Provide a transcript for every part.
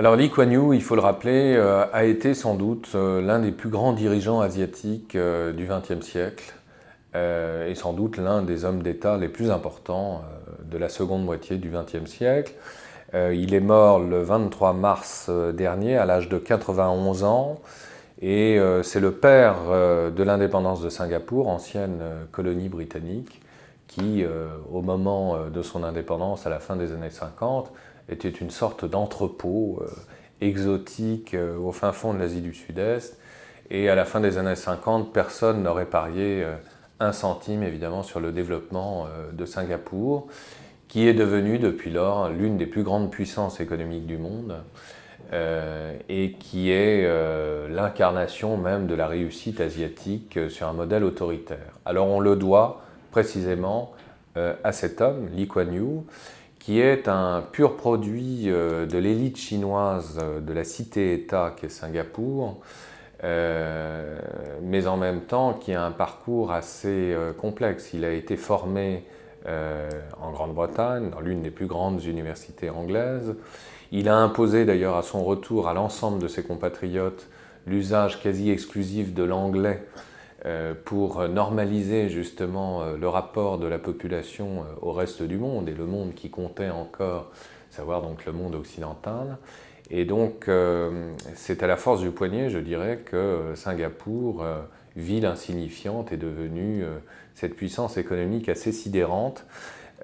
Alors Lee Kuan Yew, il faut le rappeler, euh, a été sans doute euh, l'un des plus grands dirigeants asiatiques euh, du XXe siècle et sans doute l'un des hommes d'État les plus importants de la seconde moitié du XXe siècle. il est mort le 23 mars dernier à l'âge de 91 ans et c'est le père de l'indépendance de Singapour, ancienne colonie britannique, qui, au moment de son indépendance à la fin des années 50, était une sorte d'entrepôt euh, exotique euh, au fin fond de l'Asie du Sud-Est. Et à la fin des années 50, personne n'aurait parié euh, un centime, évidemment, sur le développement de Singapour, qui est devenu depuis lors l'une des plus grandes puissances économiques du monde. et qui est l'incarnation même de la réussite asiatique sur un modèle autoritaire. Alors on le doit précisément à cet homme, Lee Kuan Yew, qui est un pur produit euh, de l'élite chinoise euh, de la cité-État qu'est Singapour, euh, mais en même temps qui a un parcours assez complexe. Il a été formé en Grande-Bretagne, dans l'une des plus grandes universités anglaises. Il a imposé d'ailleurs à son retour à l'ensemble de ses compatriotes l'usage quasi exclusif de l'anglais euh, pour normaliser justement euh, le rapport de la population euh, au reste du monde et le monde qui comptait encore, savoir donc le monde occidental. Et donc c'est à la force du poignet, je dirais, que Singapour, ville insignifiante, est devenue cette puissance économique assez sidérante.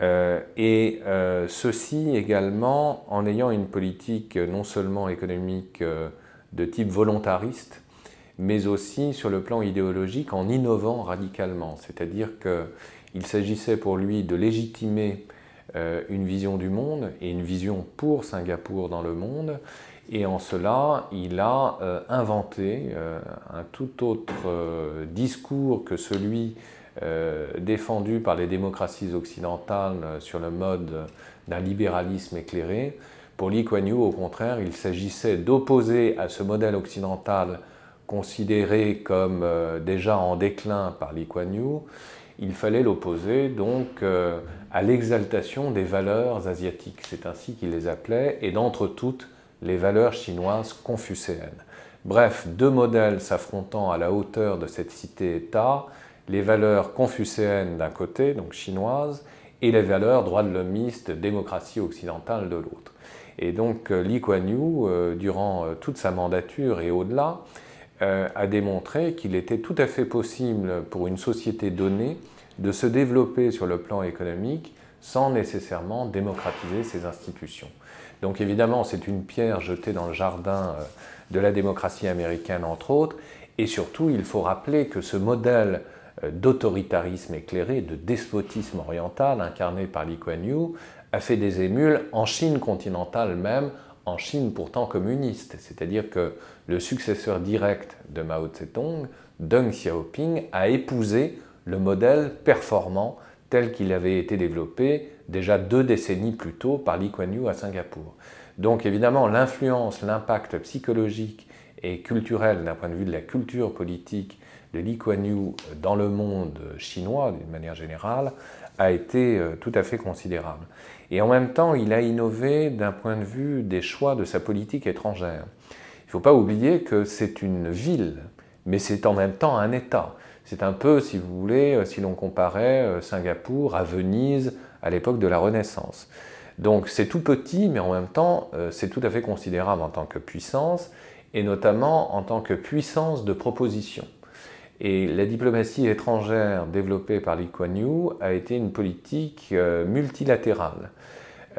et ceci également en ayant une politique non seulement économique de type volontariste, mais aussi sur le plan idéologique en innovant radicalement. C'est-à-dire qu'il s'agissait pour lui de légitimer euh, une vision du monde et une vision pour Singapour dans le monde. Et en cela, il a euh, inventé euh, un tout autre discours que celui défendu par les démocraties occidentales sur le mode d'un libéralisme éclairé. Pour Lee Kuan Yew, au contraire, il s'agissait d'opposer à ce modèle occidental considéré comme euh, déjà en déclin par Lee Kuan Yew, il fallait l'opposer donc euh, à l'exaltation des valeurs asiatiques, c'est ainsi qu'il les appelait, et d'entre toutes les valeurs chinoises confucéennes. Bref, deux modèles s'affrontant à la hauteur de cette cité-État, les valeurs confucéennes d'un côté, donc chinoises, et les valeurs droits de l'homiste, démocratie occidentale de l'autre. Et donc euh, Lee Kuan Yew, durant toute sa mandature et au-delà, euh, a démontré qu'il était tout à fait possible pour une société donnée de se développer sur le plan économique sans nécessairement démocratiser ses institutions. Donc évidemment, c'est une pierre jetée dans le jardin euh, de la démocratie américaine, entre autres, et surtout, il faut rappeler que ce modèle euh, d'autoritarisme éclairé, de despotisme oriental incarné par Lee Kuan Yew, a fait des émules en Chine continentale même, en Chine pourtant communiste. C'est-à-dire que le successeur direct de Mao Zedong, Deng Xiaoping, a épousé le modèle performant tel qu'il avait été développé déjà deux décennies plus tôt par Lee Kuan Yew à Singapour. Donc évidemment, l'influence, l'impact psychologique et culturel d'un point de vue de la culture politique de Lee Kuan Yew dans le monde chinois d'une manière générale a été euh, tout à fait considérable. Et en même temps, il a innové d'un point de vue des choix de sa politique étrangère. Il ne faut pas oublier que c'est une ville, mais c'est en même temps un État. C'est un peu, si vous voulez, euh, si l'on comparait euh, Singapour à Venise à l'époque de la Renaissance. Donc c'est tout petit, mais en même temps, c'est tout à fait considérable en tant que puissance, et notamment en tant que puissance de proposition. Et la diplomatie étrangère développée par Lee Kuan Yew a été une politique euh, multilatérale,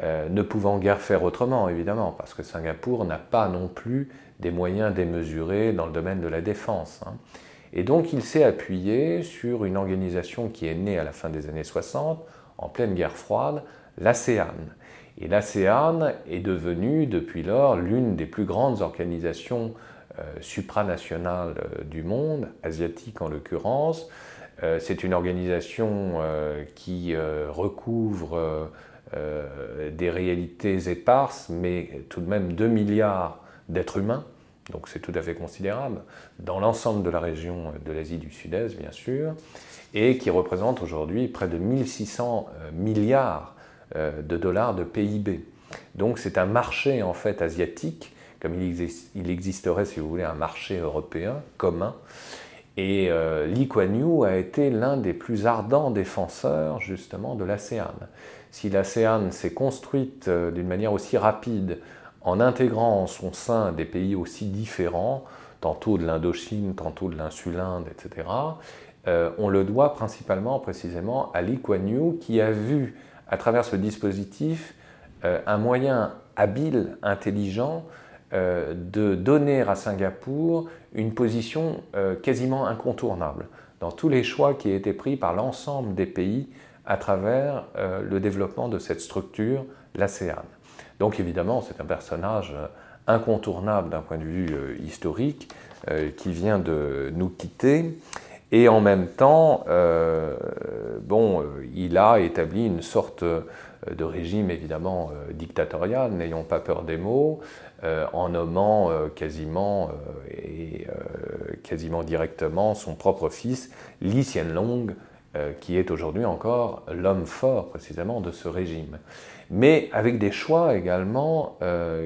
euh, ne pouvant guère faire autrement, évidemment, parce que Singapour n'a pas non plus des moyens démesurés dans le domaine de la défense. Hein. Et donc il s'est appuyé sur une organisation qui est née à la fin des années 60, en pleine guerre froide, l'ASEAN. Et l'ASEAN est devenue depuis lors l'une des plus grandes organisations supranationale euh, du monde, asiatique en l'occurrence. Euh, c'est une organisation qui recouvre des réalités éparses, mais tout de même 2 milliards d'êtres humains, donc c'est tout à fait considérable, dans l'ensemble de la région de l'Asie du Sud-Est, bien sûr, et qui représente aujourd'hui près de 1600 milliards de dollars de PIB. Donc c'est un marché en fait asiatique comme il, existerait, si vous voulez, un marché européen commun. Et euh, Kuan a été l'un des plus ardents défenseurs justement de l'ASEAN. Si l'ASEAN s'est construite euh, d'une manière aussi rapide en intégrant en son sein des pays aussi différents, tantôt de l'Indochine, tantôt de l'insulinde, etc., euh, on le doit principalement, précisément, à Lee Kuan qui a vu à travers ce dispositif un moyen habile, intelligent, euh, de donner à Singapour une position euh, quasiment incontournable dans tous les choix qui étaient pris par l'ensemble des pays à travers euh, le développement de cette structure, l'ASEAN. Donc évidemment, c'est un personnage incontournable d'un point de vue historique qui vient de nous quitter. Et en même temps, bon, il a établi une sorte de régime évidemment dictatorial, n'ayons pas peur des mots, euh, en nommant euh, quasiment, euh, et, quasiment directement son propre fils, Li Xianlong, qui est aujourd'hui encore l'homme fort précisément de ce régime. Mais avec des choix également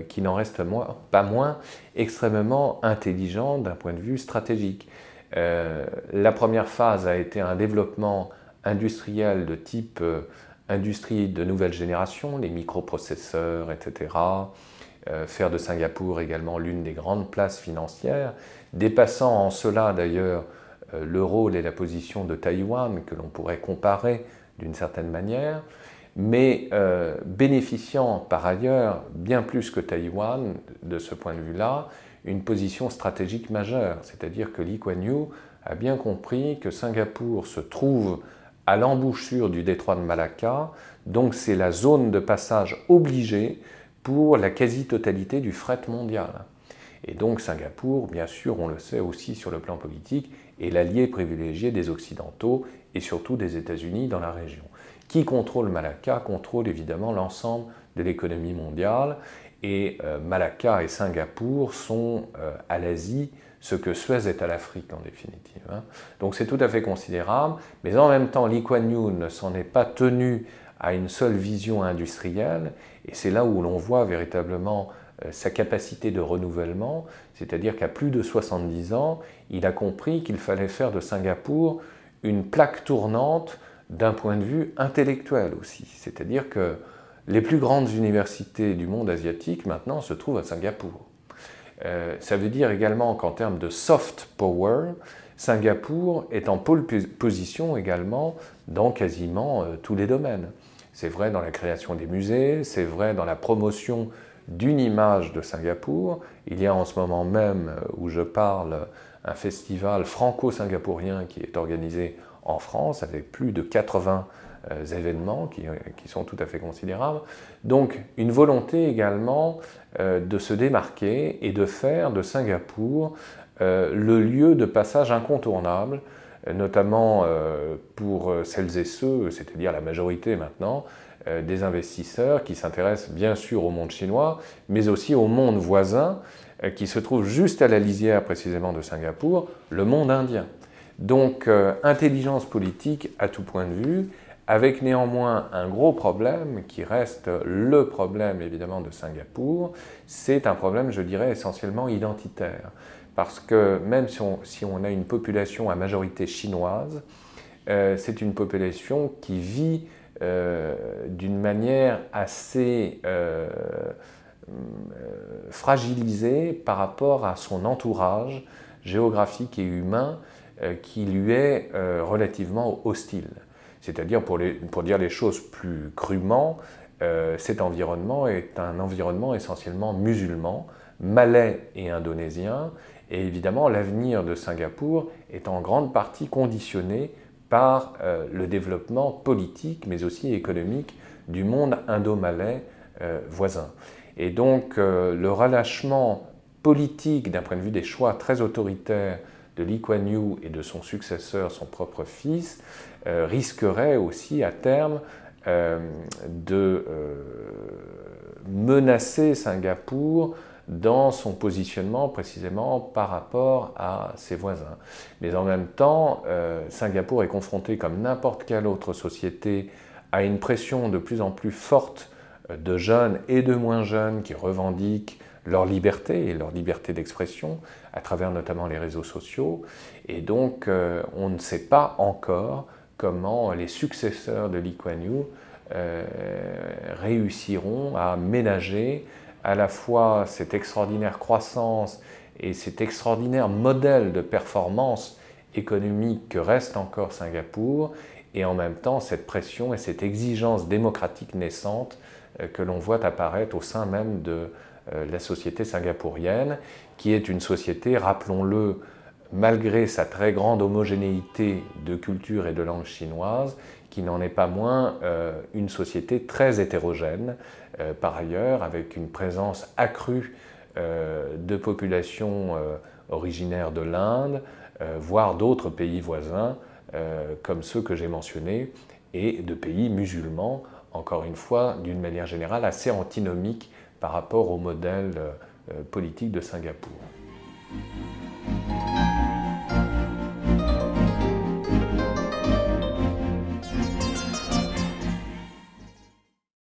qui n'en restent pas moins extrêmement intelligents d'un point de vue stratégique. la première phase a été un développement industriel de type industrie de nouvelle génération, les microprocesseurs, etc., euh, faire de Singapour également l'une des grandes places financières, dépassant en cela d'ailleurs euh, le rôle et la position de Taïwan, que l'on pourrait comparer d'une certaine manière, mais euh, bénéficiant par ailleurs, bien plus que Taïwan, de ce point de vue-là, une position stratégique majeure. C'est-à-dire que Lee Kuan Yew a bien compris que Singapour se trouve à l'embouchure du détroit de Malacca, donc c'est la zone de passage obligée pour la quasi-totalité du fret mondial. Et donc Singapour, bien sûr, on le sait aussi sur le plan politique, est l'allié privilégié des Occidentaux et surtout des États-Unis dans la région. Qui contrôle Malacca contrôle évidemment l'ensemble de l'économie mondiale et euh, Malacca et Singapour sont euh, à l'Asie ce que Suez est à l'Afrique en définitive. Hein. Donc c'est tout à fait considérable, mais en même temps, Lee Kuan Yew ne s'en est pas tenu à une seule vision industrielle, et c'est là où l'on voit véritablement euh, sa capacité de renouvellement, c'est-à-dire qu'à plus de 70 ans, il a compris qu'il fallait faire de Singapour une plaque tournante d'un point de vue intellectuel aussi. C'est-à-dire que les plus grandes universités du monde asiatique maintenant se trouvent à Singapour. Euh, ça veut dire également qu'en termes de soft power, Singapour est en pole position également dans quasiment euh, tous les domaines. C'est vrai dans la création des musées, c'est vrai dans la promotion d'une image de Singapour. Il y a en ce moment même euh, où je parle un festival franco-singapourien qui est organisé en France avec plus de 80 euh, événements qui, sont tout à fait considérables. Donc une volonté également de se démarquer et de faire de Singapour le lieu de passage incontournable notamment euh, pour euh, celles et ceux, c'est-à-dire la majorité maintenant, euh, des investisseurs qui s'intéressent bien sûr au monde chinois, mais aussi au monde voisin qui se trouve juste à la lisière précisément de Singapour, le monde indien. Donc intelligence politique à tout point de vue, avec néanmoins un gros problème qui reste le problème évidemment de Singapour, c'est un problème je dirais essentiellement identitaire parce que même si on, a une population à majorité chinoise, euh, c'est une population qui vit euh, d'une manière assez euh, fragilisée par rapport à son entourage géographique et humain qui lui est relativement hostile. C'est-à-dire, pour, dire les choses plus crûment, cet environnement est un environnement essentiellement musulman, malais et indonésien, et évidemment, l'avenir de Singapour est en grande partie conditionné par euh, le développement politique, mais aussi économique du monde indo-malais euh, voisin. Et donc, euh, le relâchement politique d'un point de vue des choix très autoritaires de Lee Kuan Yew et de son successeur, son propre fils, risquerait aussi à terme de menacer Singapour dans son positionnement précisément par rapport à ses voisins. Mais en même temps, euh, Singapour est confronté comme n'importe quelle autre société à une pression de plus en plus forte euh, de jeunes et de moins jeunes qui revendiquent leur liberté et leur liberté d'expression à travers notamment les réseaux sociaux. Et donc, euh, on ne sait pas encore comment les successeurs de Lee Kuan Yew euh, réussiront à ménager à la fois cette extraordinaire croissance et cet extraordinaire modèle de performance économique que reste encore Singapour, et en même temps cette pression et cette exigence démocratique naissante euh, que l'on voit apparaître au sein même de la société singapourienne, qui est une société, rappelons-le, malgré sa très grande homogénéité de culture et de langue chinoise, qui n'en est pas moins euh, une société très hétérogène, par ailleurs, avec une présence accrue de populations originaires de l'Inde, voire d'autres pays voisins, comme ceux que j'ai mentionnés, et de pays musulmans, encore une fois, d'une manière générale, assez antinomiques par rapport au modèle euh, politique de Singapour.